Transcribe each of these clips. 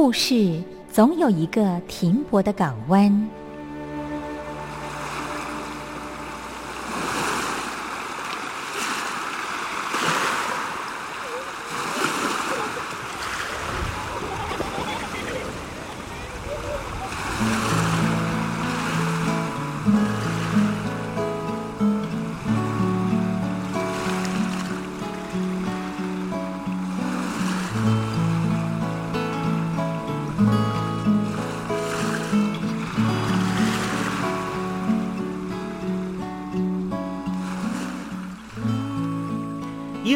故事总有一个停泊的港湾。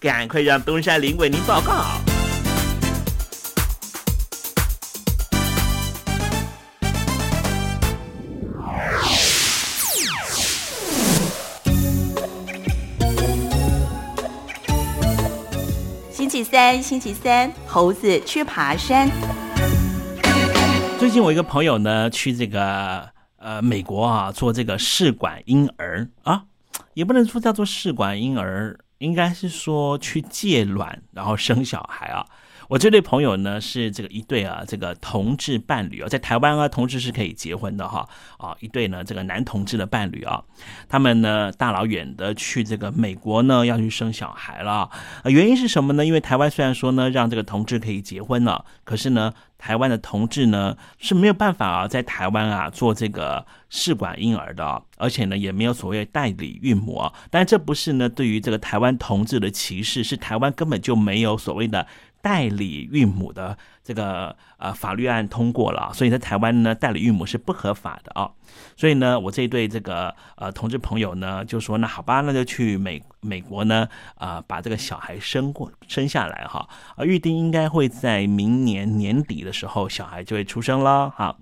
赶快让东山林为您报告。星期三，星期三，猴子去爬山。最近我一个朋友呢，去这个呃美国啊，做这个试管婴儿啊，也不能说叫做试管婴儿，应该是说去借卵然后生小孩啊。我这对朋友呢是这个一对啊，这个同志伴侣啊，在台湾啊，同志是可以结婚的哈啊，一对呢这个男同志的伴侣啊，他们呢大老远的去这个美国呢要去生小孩了，呃，原因是什么呢？因为台湾虽然说呢让这个同志可以结婚了，可是呢台湾的同志呢是没有办法啊在台湾啊做这个试管婴儿的，而且呢也没有所谓代理孕母，但这不是呢对于这个台湾同志的歧视，是台湾根本就没有所谓的。代理孕母的这个呃法律案通过了，所以在台湾呢，代理孕母是不合法的啊。所以呢，我这一对这个呃同志朋友呢，就说那好吧，那就去美美国呢，啊把这个小孩生过生下来哈，啊预定应该会在明年年底的时候，小孩就会出生了哈。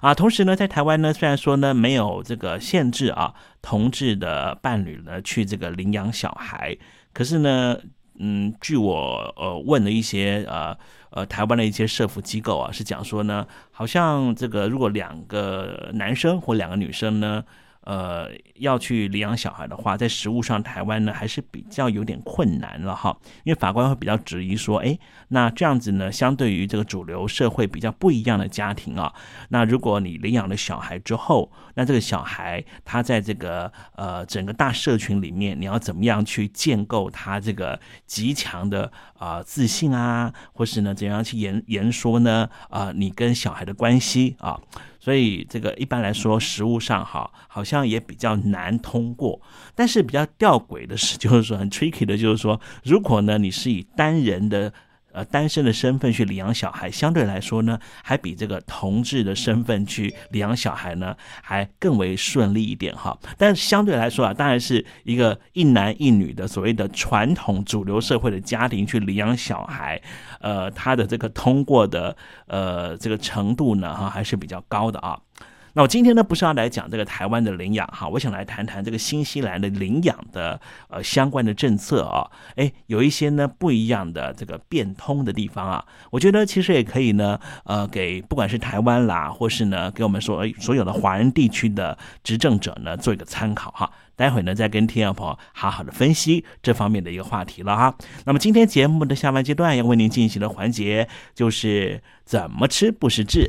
啊，同时呢，在台湾呢，虽然说呢没有这个限制啊，同志的伴侣呢去这个领养小孩，可是呢。嗯，据我呃问了一些呃呃台湾的一些社福机构啊，是讲说呢，好像这个如果两个男生或两个女生呢。呃，要去领养小孩的话，在实物上，台湾呢还是比较有点困难了哈，因为法官会比较质疑说，哎，那这样子呢，相对于这个主流社会比较不一样的家庭啊，那如果你领养了小孩之后，那这个小孩他在这个呃整个大社群里面，你要怎么样去建构他这个极强的啊自信啊，或是呢怎样去言言说呢啊你跟小孩的关系啊？所以这个一般来说，实物上哈好像也比较难通过。但是比较吊诡的是，就是说很 tricky 的，就是说，如果呢你是以单人的。呃，单身的身份去领养小孩，相对来说呢，还比这个同志的身份去领养小孩呢，还更为顺利一点哈。但是相对来说啊，当然是一个一男一女的所谓的传统主流社会的家庭去领养小孩，呃，他的这个通过的呃这个程度呢，哈，还是比较高的啊。那我今天呢不是要来讲这个台湾的领养哈，我想来谈谈这个新西兰的领养的呃相关的政策啊，哎，有一些呢不一样的这个变通的地方啊，我觉得其实也可以呢，呃，给不管是台湾啦，或是呢给我们所所有的华人地区的执政者呢做一个参考哈。待会呢再跟听众朋友好好的分析这方面的一个话题了哈。那么今天节目的下半阶段要为您进行的环节就是怎么吃不失智。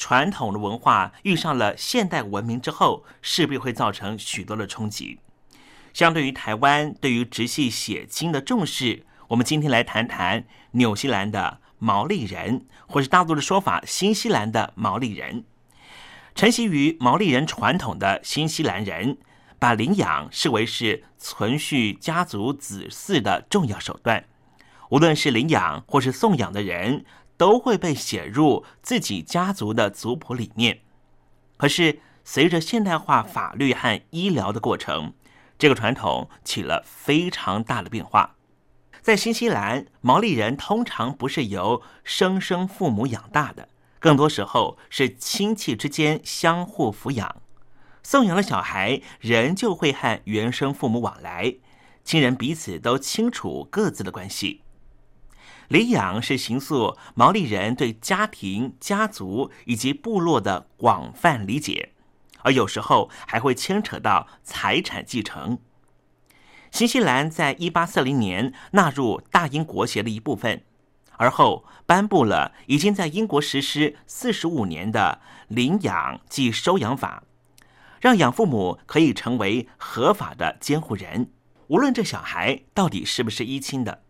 传统的文化遇上了现代文明之后，势必会造成许多的冲击。相对于台湾对于直系血亲的重视，我们今天来谈谈纽西兰的毛利人，或是大陆的说法新西兰的毛利人。承袭于毛利人传统的新西兰人，把领养视为是存续家族子嗣的重要手段。无论是领养或是送养的人。都会被写入自己家族的族谱里面。可是，随着现代化法律和医疗的过程，这个传统起了非常大的变化。在新西兰，毛利人通常不是由生生父母养大的，更多时候是亲戚之间相互抚养。送养的小孩仍旧会和原生父母往来，亲人彼此都清楚各自的关系。领养是形塑毛利人对家庭、家族以及部落的广泛理解，而有时候还会牵扯到财产继承。新西兰在一八四零年纳入大英国协的一部分，而后颁布了已经在英国实施四十五年的领养即收养法，让养父母可以成为合法的监护人，无论这小孩到底是不是一亲的。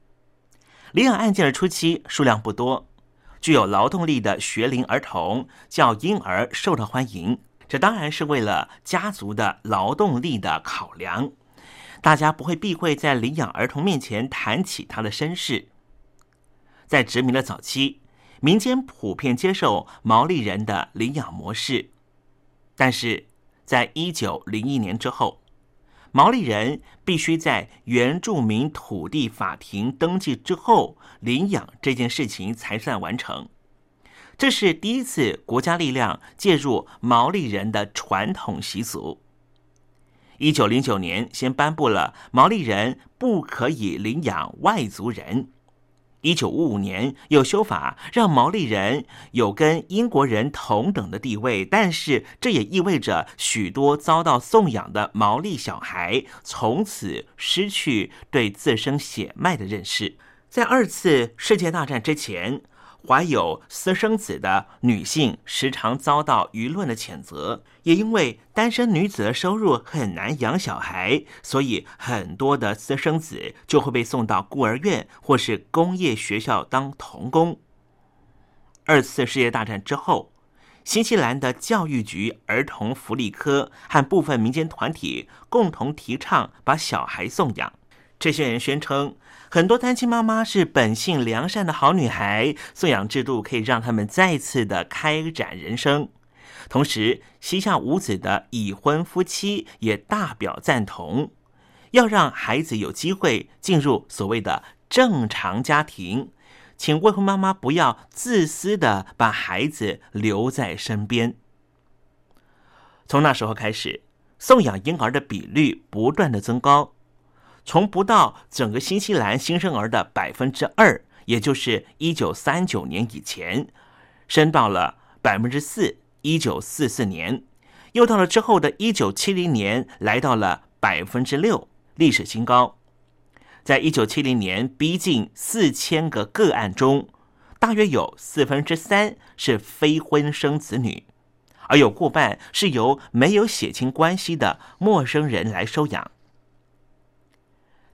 领养案件的初期数量不多，具有劳动力的学龄儿童较婴儿受到欢迎。这当然是为了家族的劳动力的考量，大家不会避讳在领养儿童面前谈起他的身世。在殖民的早期，民间普遍接受毛利人的领养模式，但是在一九零一年之后。毛利人必须在原住民土地法庭登记之后领养这件事情才算完成。这是第一次国家力量介入毛利人的传统习俗。一九零九年，先颁布了毛利人不可以领养外族人。一九五五年有修法，让毛利人有跟英国人同等的地位，但是这也意味着许多遭到送养的毛利小孩从此失去对自身血脉的认识。在二次世界大战之前。怀有私生子的女性时常遭到舆论的谴责，也因为单身女子的收入很难养小孩，所以很多的私生子就会被送到孤儿院或是工业学校当童工。二次世界大战之后，新西兰的教育局儿童福利科和部分民间团体共同提倡把小孩送养。这些人宣称，很多单亲妈妈是本性良善的好女孩，送养制度可以让他们再次的开展人生。同时，膝下无子的已婚夫妻也大表赞同，要让孩子有机会进入所谓的正常家庭。请未婚妈妈不要自私的把孩子留在身边。从那时候开始，送养婴儿的比率不断的增高，从不到整个新西兰新生儿的百分之二，也就是一九三九年以前，升到了百分之四，一九四四年，又到了之后的一九七零年，来到了百分之六，历史新高。在一九七零年，逼近四千个个案中，大约有四分之三是非婚生子女，而有过半是由没有血亲关系的陌生人来收养。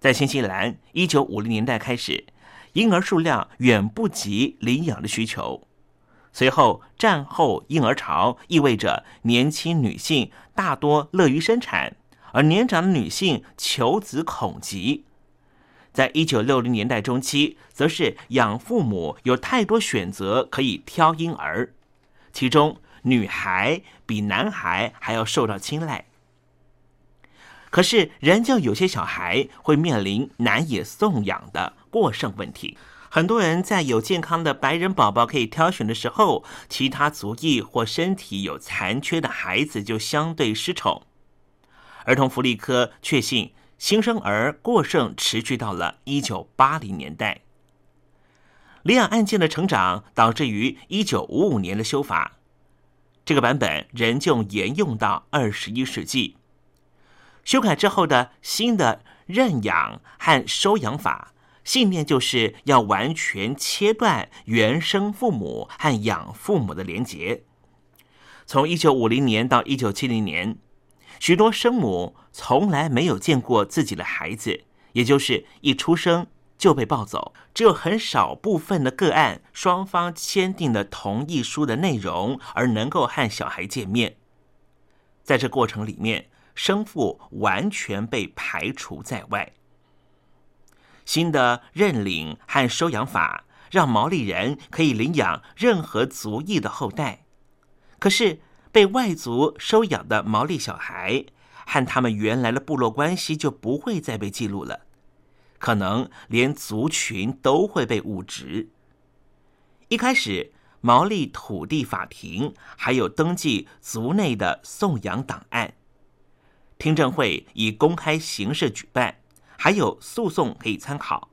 在新西兰，一九五零年代开始，婴儿数量远不及领养的需求。随后，战后婴儿潮意味着年轻女性大多乐于生产，而年长的女性求子恐极。在一九六零年代中期，则是养父母有太多选择可以挑婴儿，其中女孩比男孩还要受到青睐。可是，仍旧有些小孩会面临难以送养的过剩问题。很多人在有健康的白人宝宝可以挑选的时候，其他族裔或身体有残缺的孩子就相对失宠。儿童福利科确信。新生儿过剩持续到了一九八零年代，领养案件的成长导致于一九五五年的修法，这个版本仍旧沿用到二十一世纪。修改之后的新的认养和收养法，信念就是要完全切断原生父母和养父母的连结。从一九五零年到一九七零年。许多生母从来没有见过自己的孩子，也就是一出生就被抱走。只有很少部分的个案，双方签订了同意书的内容，而能够和小孩见面。在这过程里面，生父完全被排除在外。新的认领和收养法让毛利人可以领养任何族裔的后代，可是。被外族收养的毛利小孩和他们原来的部落关系就不会再被记录了，可能连族群都会被误植。一开始，毛利土地法庭还有登记族内的送养档案，听证会以公开形式举办，还有诉讼可以参考。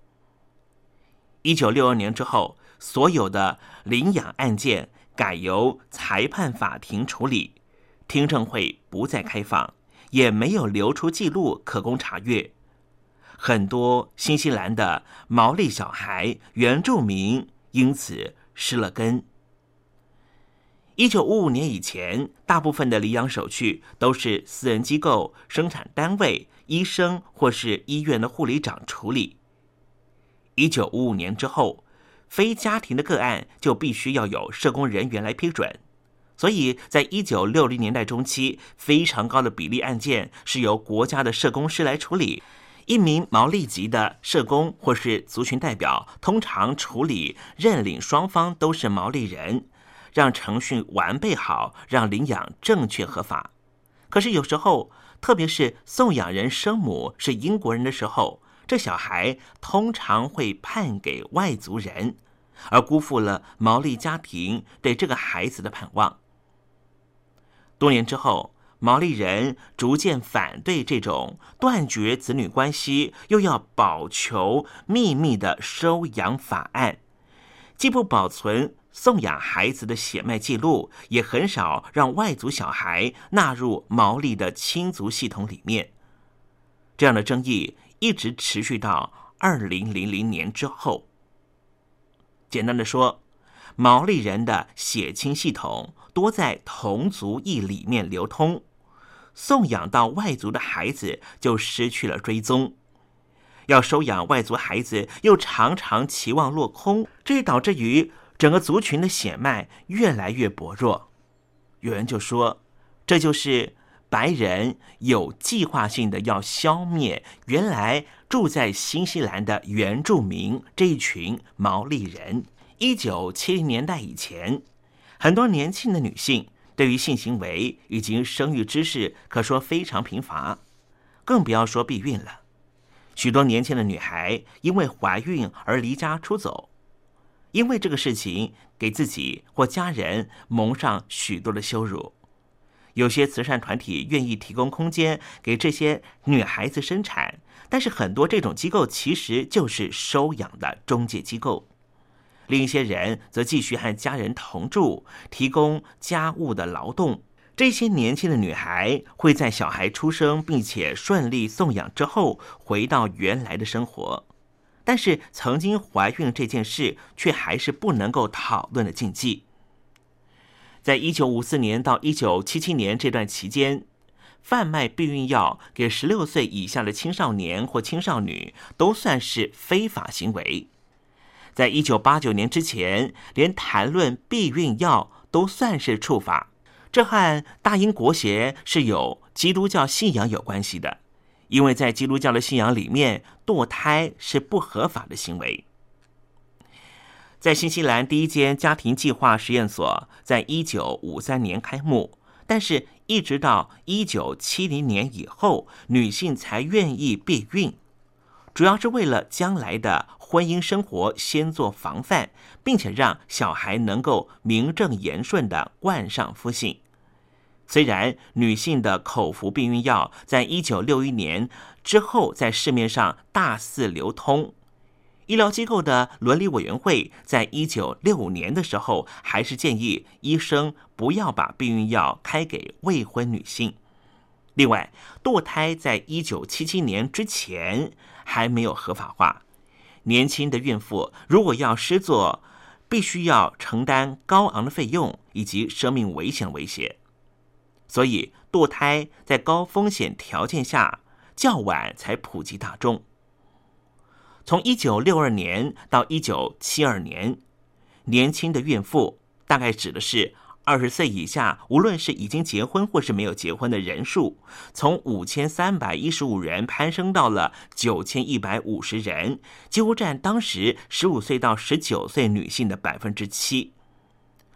一九六二年之后，所有的领养案件。改由裁判法庭处理，听证会不再开放，也没有留出记录可供查阅。很多新西兰的毛利小孩、原住民因此失了根。一九五五年以前，大部分的领养手续都是私人机构、生产单位、医生或是医院的护理长处理。一九五五年之后。非家庭的个案就必须要有社工人员来批准，所以在一九六零年代中期，非常高的比例案件是由国家的社工师来处理。一名毛利籍的社工或是族群代表，通常处理认领双方都是毛利人，让程序完备好，让领养正确合法。可是有时候，特别是送养人生母是英国人的时候，这小孩通常会判给外族人。而辜负了毛利家庭对这个孩子的盼望。多年之后，毛利人逐渐反对这种断绝子女关系又要保求秘密的收养法案，既不保存送养孩子的血脉记录，也很少让外族小孩纳入毛利的亲族系统里面。这样的争议一直持续到二零零零年之后。简单的说，毛利人的血亲系统多在同族裔里面流通，送养到外族的孩子就失去了追踪，要收养外族孩子又常常期望落空，这也导致于整个族群的血脉越来越薄弱。有人就说，这就是白人有计划性的要消灭原来住在新西兰的原住民这一群毛利人。一九七零年代以前，很多年轻的女性对于性行为以及生育知识可说非常贫乏，更不要说避孕了。许多年轻的女孩因为怀孕而离家出走，因为这个事情给自己或家人蒙上许多的羞辱。有些慈善团体愿意提供空间给这些女孩子生产，但是很多这种机构其实就是收养的中介机构。另一些人则继续和家人同住，提供家务的劳动。这些年轻的女孩会在小孩出生并且顺利送养之后回到原来的生活，但是曾经怀孕这件事却还是不能够讨论的禁忌。在一九五四年到一九七七年这段期间，贩卖避孕药给十六岁以下的青少年或青少女都算是非法行为。在一九八九年之前，连谈论避孕药都算是处罚。这和大英国协是有基督教信仰有关系的，因为在基督教的信仰里面，堕胎是不合法的行为。在新西兰第一间家庭计划实验所在一九五三年开幕，但是一直到一九七零年以后，女性才愿意避孕，主要是为了将来的婚姻生活先做防范，并且让小孩能够名正言顺的冠上夫姓。虽然女性的口服避孕药在一九六一年之后在市面上大肆流通，医疗机构的伦理委员会在一九六五年的时候还是建议医生不要把避孕药开给未婚女性。另外，堕胎在一九七七年之前还没有合法化，年轻的孕妇如果要施作，必须要承担高昂的费用以及生命危险威胁。所以，堕胎在高风险条件下较晚才普及大众。从一九六二年到一九七二年，年轻的孕妇大概指的是二十岁以下，无论是已经结婚或是没有结婚的人数，从五千三百一十五人攀升到了九千一百五十人，几乎占当时十五岁到十九岁女性的百分之七。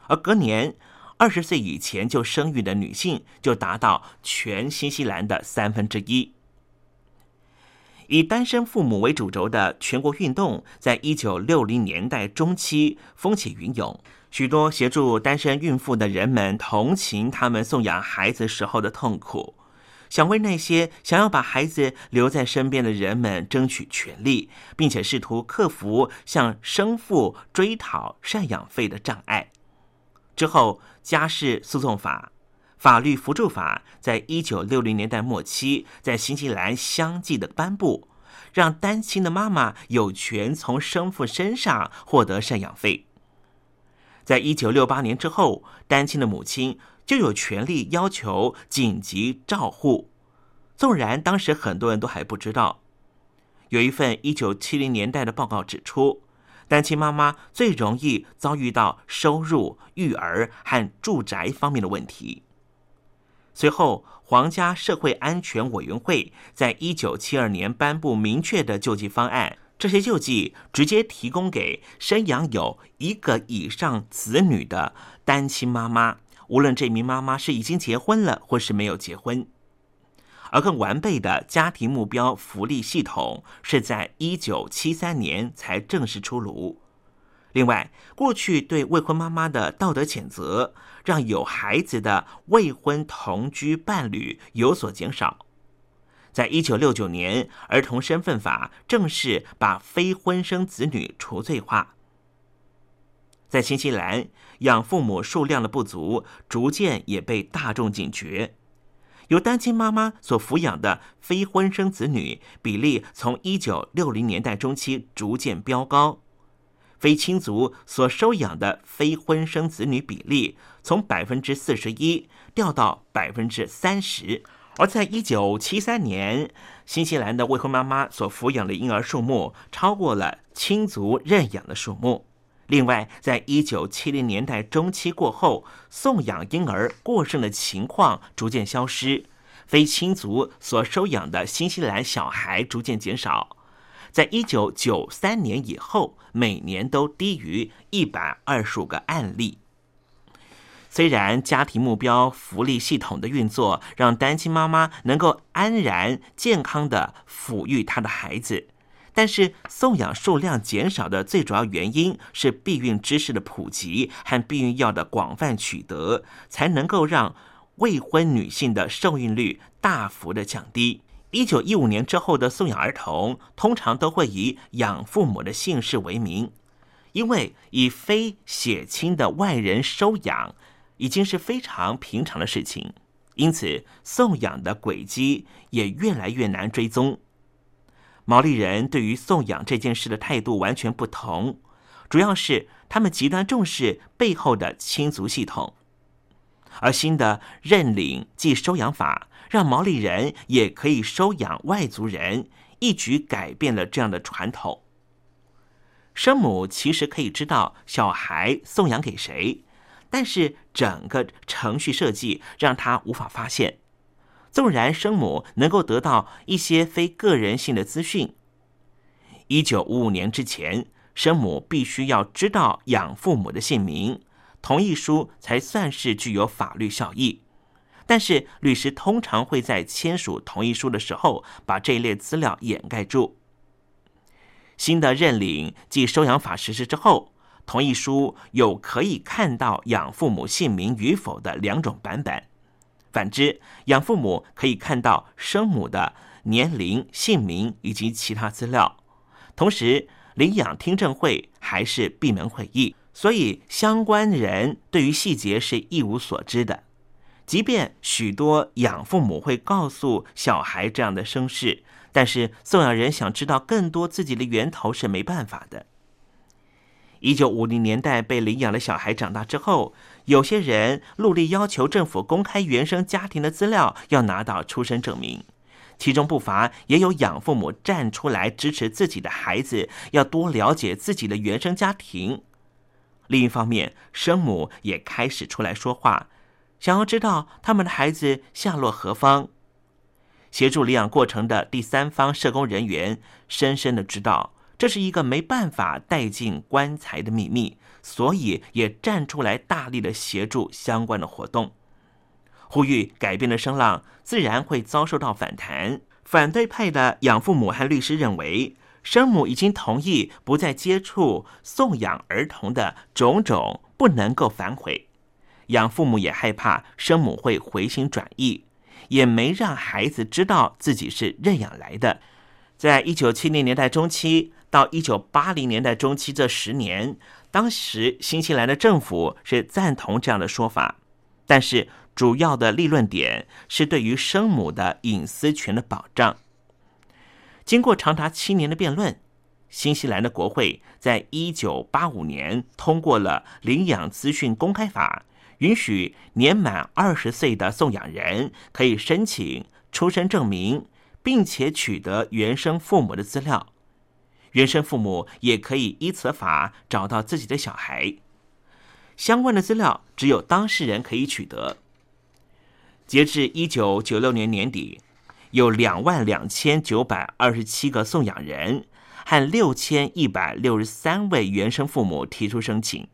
而隔年。二十岁以前就生育的女性就达到全新西兰的三分之一。以单身父母为主轴的全国运动，在一九六零年代中期风起云涌，许多协助单身孕妇的人们同情他们送养孩子时候的痛苦，想为那些想要把孩子留在身边的人们争取权利，并且试图克服向生父追讨赡养费的障碍。之后，家事诉讼法、法律扶助法在一九六零年代末期在新西兰相继的颁布，让单亲的妈妈有权从生父身上获得赡养费。在一九六八年之后，单亲的母亲就有权利要求紧急照护。纵然当时很多人都还不知道，有一份一九七零年代的报告指出。单亲妈妈最容易遭遇到收入、育儿和住宅方面的问题。随后，皇家社会安全委员会在一九七二年颁布明确的救济方案，这些救济直接提供给生养有一个以上子女的单亲妈妈，无论这名妈妈是已经结婚了或是没有结婚。而更完备的家庭目标福利系统是在一九七三年才正式出炉。另外，过去对未婚妈妈的道德谴责，让有孩子的未婚同居伴侣有所减少。在一九六九年，《儿童身份法》正式把非婚生子女除罪化。在新西兰，养父母数量的不足，逐渐也被大众警觉。由单亲妈妈所抚养的非婚生子女比例，从一九六零年代中期逐渐飙高；非亲族所收养的非婚生子女比例，从百分之四十一掉到百分之三十。而在一九七三年，新西兰的未婚妈妈所抚养的婴儿数目超过了亲族认养的数目。另外，在一九七零年代中期过后，送养婴儿过剩的情况逐渐消失，非亲族所收养的新西兰小孩逐渐减少。在一九九三年以后，每年都低于一百二十五个案例。虽然家庭目标福利系统的运作让单亲妈妈能够安然健康的抚育她的孩子。但是送养数量减少的最主要原因是避孕知识的普及和避孕药的广泛取得，才能够让未婚女性的受孕率大幅的降低。一九一五年之后的送养儿童，通常都会以养父母的姓氏为名，因为以非血亲的外人收养已经是非常平常的事情，因此送养的轨迹也越来越难追踪。毛利人对于送养这件事的态度完全不同，主要是他们极端重视背后的亲族系统，而新的认领即收养法让毛利人也可以收养外族人，一举改变了这样的传统。生母其实可以知道小孩送养给谁，但是整个程序设计让他无法发现。纵然生母能够得到一些非个人性的资讯，一九五五年之前，生母必须要知道养父母的姓名，同意书才算是具有法律效益。但是律师通常会在签署同意书的时候把这一类资料掩盖住。新的认领即收养法实施之后，同意书有可以看到养父母姓名与否的两种版本。反之，养父母可以看到生母的年龄、姓名以及其他资料。同时，领养听证会还是闭门会议，所以相关人对于细节是一无所知的。即便许多养父母会告诉小孩这样的声势，但是送养人想知道更多自己的源头是没办法的。一九五零年代被领养的小孩长大之后，有些人陆力要求政府公开原生家庭的资料，要拿到出生证明。其中不乏也有养父母站出来支持自己的孩子，要多了解自己的原生家庭。另一方面，生母也开始出来说话，想要知道他们的孩子下落何方。协助领养过程的第三方社工人员深深的知道。这是一个没办法带进棺材的秘密，所以也站出来大力的协助相关的活动，呼吁改变的声浪，自然会遭受到反弹。反对派的养父母和律师认为，生母已经同意不再接触送养儿童的种种，不能够反悔。养父母也害怕生母会回心转意，也没让孩子知道自己是认养来的。在一九七零年代中期。到一九八零年代中期这十年，当时新西兰的政府是赞同这样的说法，但是主要的立论点是对于生母的隐私权的保障。经过长达七年的辩论，新西兰的国会在一九八五年通过了《领养资讯公开法》，允许年满二十岁的送养人可以申请出生证明，并且取得原生父母的资料。原生父母也可以依此法找到自己的小孩，相关的资料只有当事人可以取得。截至一九九六年年底，有两万两千九百二十七个送养人和六千一百六十三位原生父母提出申请，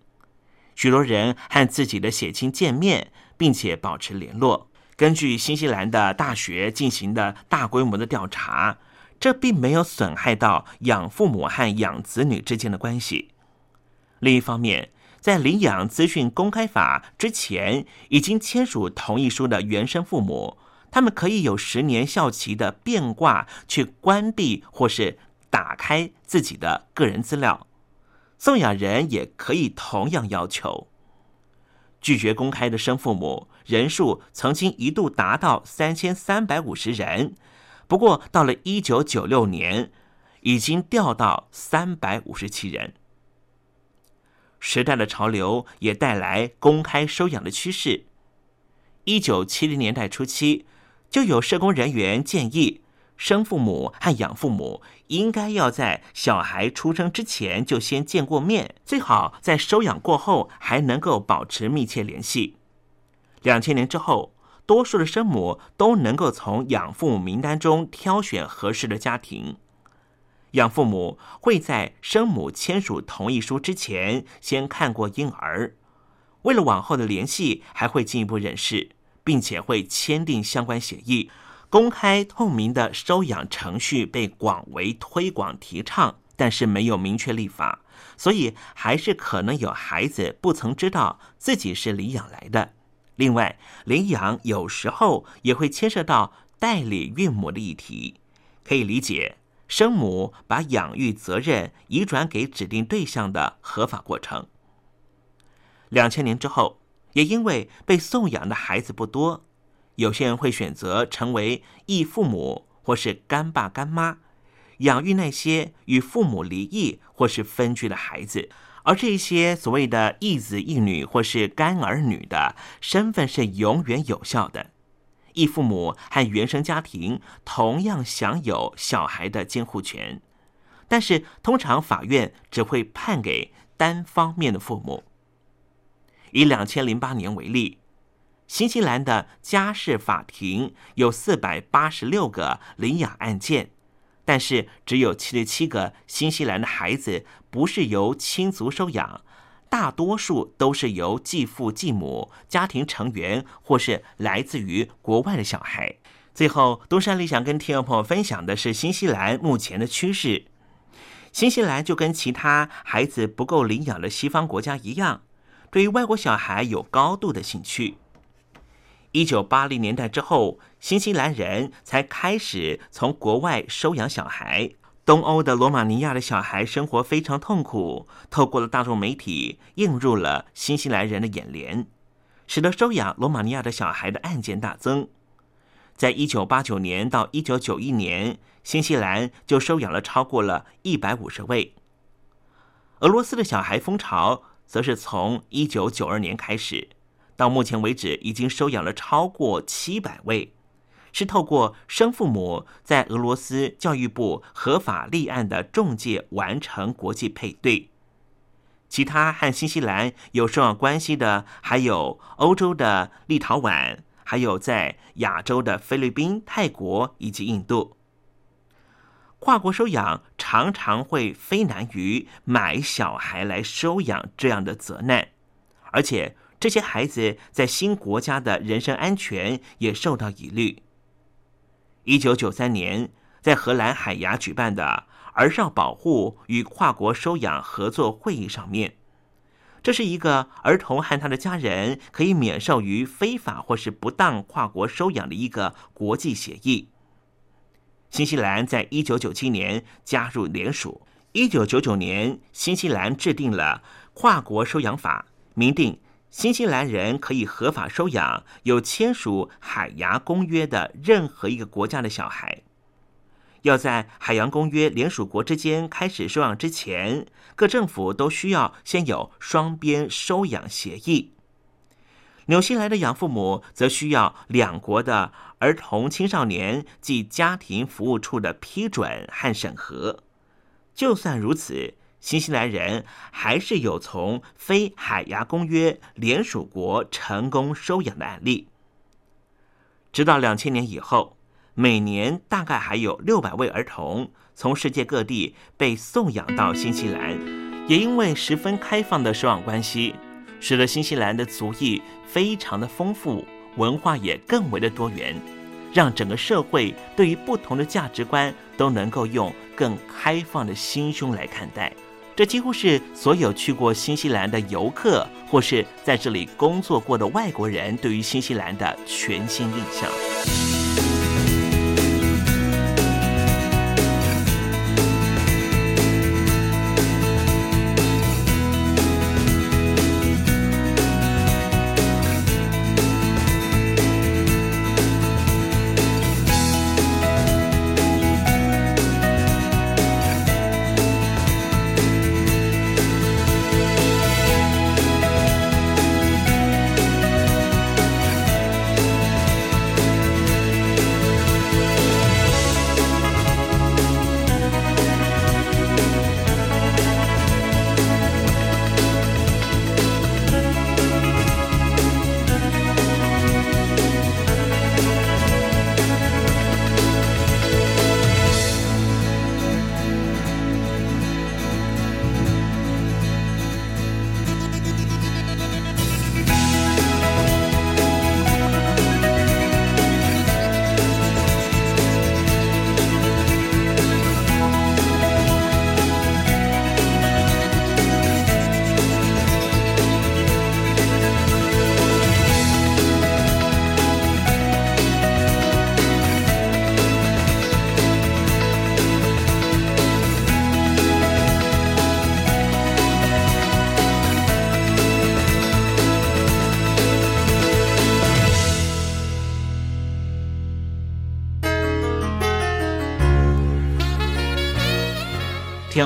许多人和自己的血亲见面，并且保持联络。根据新西兰的大学进行的大规模的调查。这并没有损害到养父母和养子女之间的关系。另一方面，在领养资讯公开法之前已经签署同意书的原生父母，他们可以有十年效期的变卦去关闭或是打开自己的个人资料。送养人也可以同样要求拒绝公开的生父母人数曾经一度达到三千三百五十人。不过，到了一九九六年，已经掉到三百五十七人。时代的潮流也带来公开收养的趋势。一九七零年代初期，就有社工人员建议，生父母和养父母应该要在小孩出生之前就先见过面，最好在收养过后还能够保持密切联系。两千年之后，多数的生母都能够从养父母名单中挑选合适的家庭。养父母会在生母签署同意书之前先看过婴儿，为了往后的联系，还会进一步认识，并且会签订相关协议。公开透明的收养程序被广为推广提倡，但是没有明确立法，所以还是可能有孩子不曾知道自己是领养来的。另外，领养有时候也会牵涉到代理孕母的议题，可以理解生母把养育责任移转给指定对象的合法过程。两千年之后，也因为被送养的孩子不多。有些人会选择成为异父母或是干爸干妈，养育那些与父母离异或是分居的孩子，而这些所谓的异子异女或是干儿女的身份是永远有效的。异父母和原生家庭同样享有小孩的监护权，但是通常法院只会判给单方面的父母。以两千零八年为例。新西兰的家事法庭有四百八十六个领养案件，但是只有七十七个新西兰的孩子不是由亲族收养，大多数都是由继父继母、家庭成员或是来自于国外的小孩。最后，东山里想跟听众朋友分享的是新西兰目前的趋势。新西兰就跟其他孩子不够领养的西方国家一样，对于外国小孩有高度的兴趣。一九八零年代之后，新西兰人才开始从国外收养小孩。东欧的罗马尼亚的小孩生活非常痛苦，透过了大众媒体映入了新西兰人的眼帘，使得收养罗马尼亚的小孩的案件大增。在一九八九年到一九九一年，新西兰就收养了超过了一百五十位。俄罗斯的小孩风潮则是从一九九二年开始。到目前为止，已经收养了超过七百位，是透过生父母在俄罗斯教育部合法立案的中介完成国际配对。其他和新西兰有收养关系的，还有欧洲的立陶宛，还有在亚洲的菲律宾、泰国以及印度。跨国收养常常会非难于买小孩来收养这样的责难，而且。这些孩子在新国家的人身安全也受到疑虑。一九九三年，在荷兰海牙举办的儿少保护与跨国收养合作会议上面，这是一个儿童和他的家人可以免受于非法或是不当跨国收养的一个国际协议。新西兰在一九九七年加入联署，一九九九年，新西兰制定了跨国收养法，明定。新西兰人可以合法收养有签署海牙公约的任何一个国家的小孩。要在海洋公约联署国之间开始收养之前，各政府都需要先有双边收养协议。纽西兰的养父母则需要两国的儿童青少年及家庭服务处的批准和审核。就算如此。新西兰人还是有从非海牙公约联属国成功收养的案例。直到两千年以后，每年大概还有六百位儿童从世界各地被送养到新西兰。也因为十分开放的收养关系，使得新西兰的族裔非常的丰富，文化也更为的多元，让整个社会对于不同的价值观都能够用更开放的心胸来看待。这几乎是所有去过新西兰的游客，或是在这里工作过的外国人，对于新西兰的全新印象。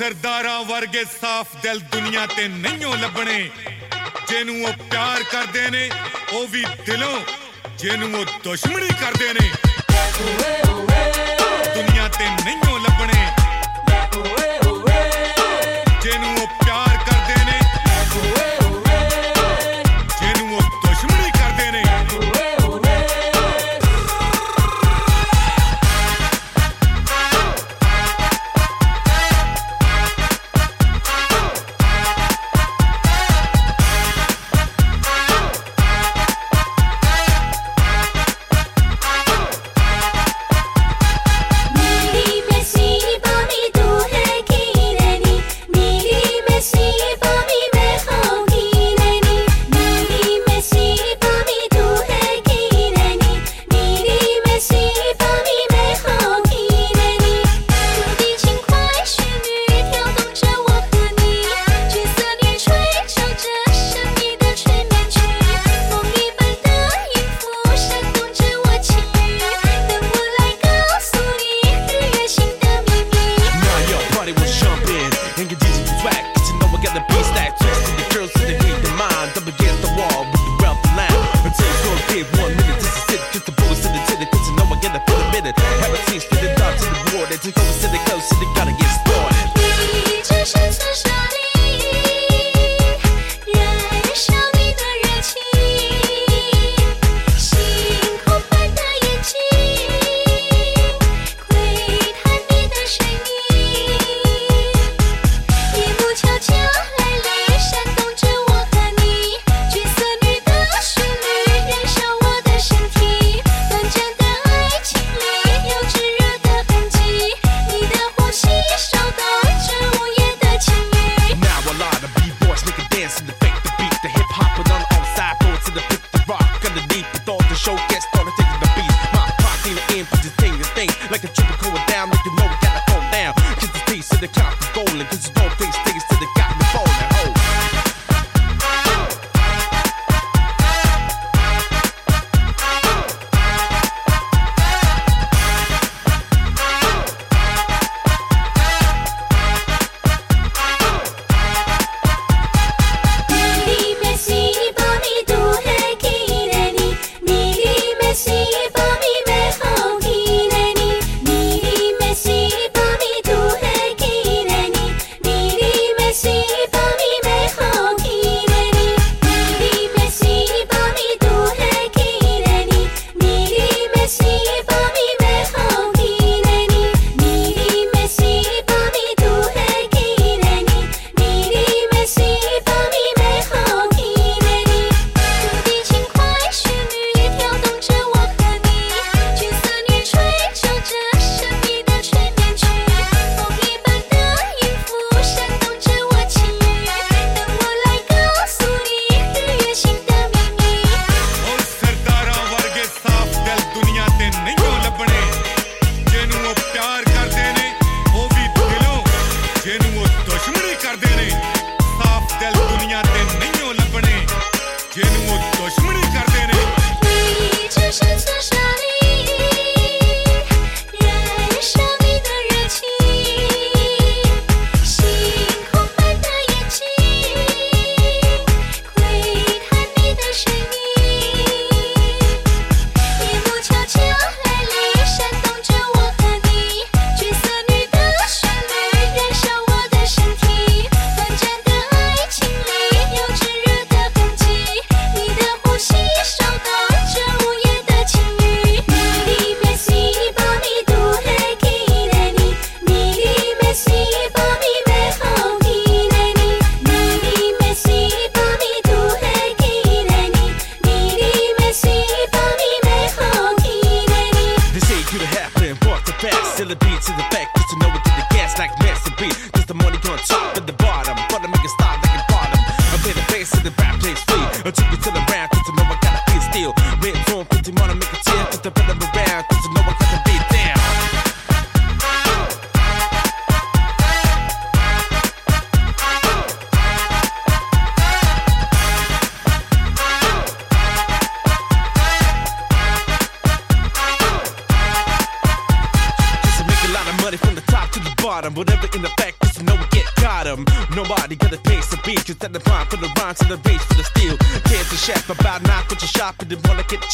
ਸਰਦਾਰਾਂ ਵਰਗੇ ਸਾਫ਼ ਦਿਲ ਦੁਨੀਆ ਤੇ ਨਹੀਂਓ ਲੱਭਣੇ। ਜਿਹਨੂੰ ਉਹ ਪਿਆਰ ਕਰਦੇ ਨੇ, ਉਹ ਵੀ ਦਿਲੋਂ। ਜਿਹਨੂੰ ਉਹ ਦੁਸ਼ਮਣੀ ਕਰਦੇ ਨੇ। ਦੁਨੀਆ ਤੇ ਨਹੀਂਓ ਲੱਭਣੇ।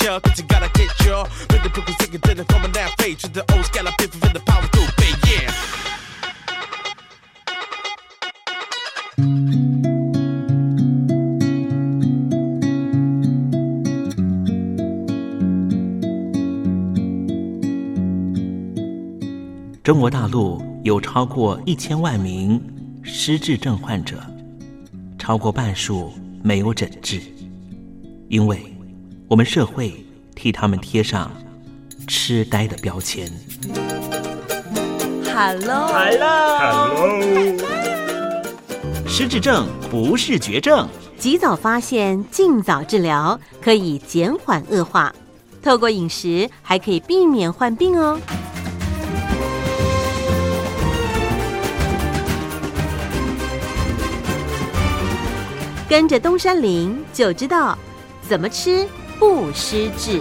Yeah. 中国大陆有超过一千万名失智症患者，超过半数没有诊治，因为我们社会替他们贴上痴呆的标签。Hello，Hello，Hello，失智症不是绝症，及早发现，尽早治疗，可以减缓恶化。透过饮食，还可以避免患病哦。跟着东山林就知道怎么吃不失智。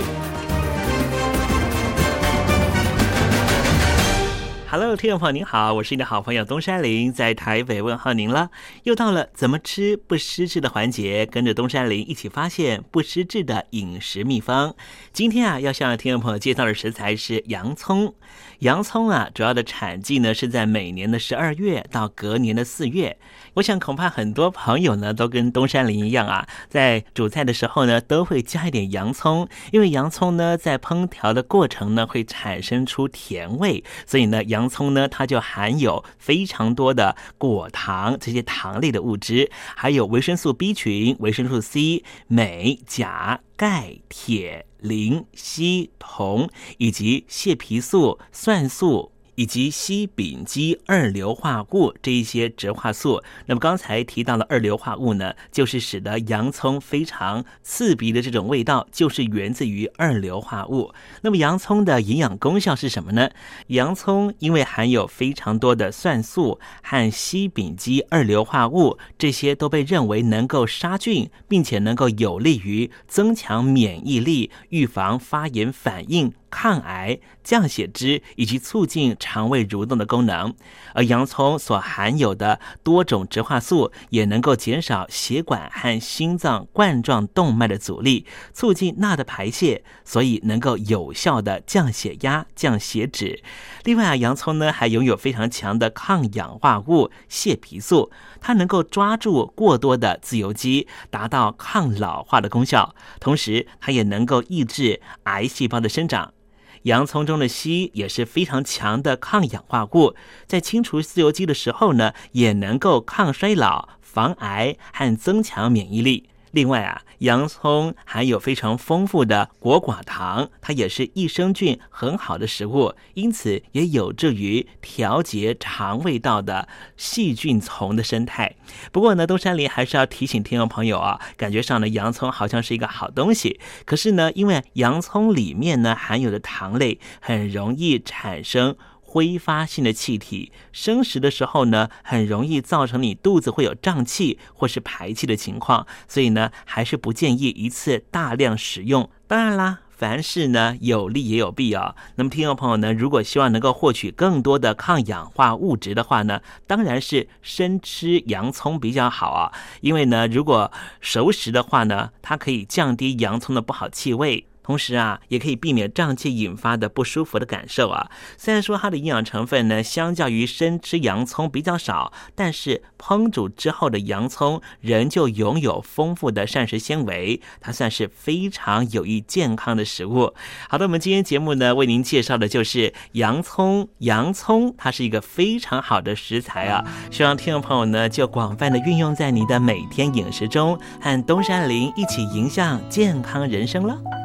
Hello，听众朋友您好，我是你的好朋友东山林，在台北问候您了。又到了怎么吃不失智的环节，跟着东山林一起发现不失智的饮食秘方。今天啊，要向听众朋友介绍的食材是洋葱。洋葱啊，主要的产季呢是在每年的十二月到隔年的四月。我想恐怕很多朋友呢都跟东山林一样啊，在煮菜的时候呢都会加一点洋葱，因为洋葱呢在烹调的过程呢会产生出甜味，所以呢洋葱呢它就含有非常多的果糖这些糖类的物质，还有维生素 B 群、维生素 C、镁、钾。钙、铁、磷、硒、铜，以及蟹皮素、蒜素。以及烯丙基二硫化物这一些植化素，那么刚才提到的二硫化物呢，就是使得洋葱非常刺鼻的这种味道，就是源自于二硫化物。那么洋葱的营养功效是什么呢？洋葱因为含有非常多的蒜素和烯丙基二硫化物，这些都被认为能够杀菌，并且能够有利于增强免疫力、预防发炎反应。抗癌、降血脂以及促进肠胃蠕动的功能，而洋葱所含有的多种植化素也能够减少血管和心脏冠状动脉的阻力，促进钠的排泄，所以能够有效的降血压、降血脂。另外啊，洋葱呢还拥有非常强的抗氧化物蟹皮素，它能够抓住过多的自由基，达到抗老化的功效，同时它也能够抑制癌细胞的生长。洋葱中的硒也是非常强的抗氧化物，在清除自由基的时候呢，也能够抗衰老、防癌和增强免疫力。另外啊，洋葱含有非常丰富的果寡糖，它也是益生菌很好的食物，因此也有助于调节肠胃道的细菌丛的生态。不过呢，东山林还是要提醒听众朋友啊，感觉上呢，洋葱好像是一个好东西，可是呢，因为洋葱里面呢含有的糖类很容易产生。挥发性的气体，生食的时候呢，很容易造成你肚子会有胀气或是排气的情况，所以呢，还是不建议一次大量使用。当然啦。凡事呢有利也有弊啊、那么听众朋友呢，如果希望能够获取更多的抗氧化物质的话呢，当然是生吃洋葱比较好啊。因为呢，如果熟食的话呢，它可以降低洋葱的不好气味。同时啊，也可以避免胀气引发的不舒服的感受啊。虽然说它的营养成分呢，相较于生吃洋葱比较少，但是烹煮之后的洋葱仍旧拥有丰富的膳食纤维，它算是非常有益健康的食物。好的，我们今天节目呢，为您介绍的就是洋葱。洋葱它是一个非常好的食材啊，希望听众朋友呢，就广泛的运用在你的每天饮食中，和东山林一起迎向健康人生了。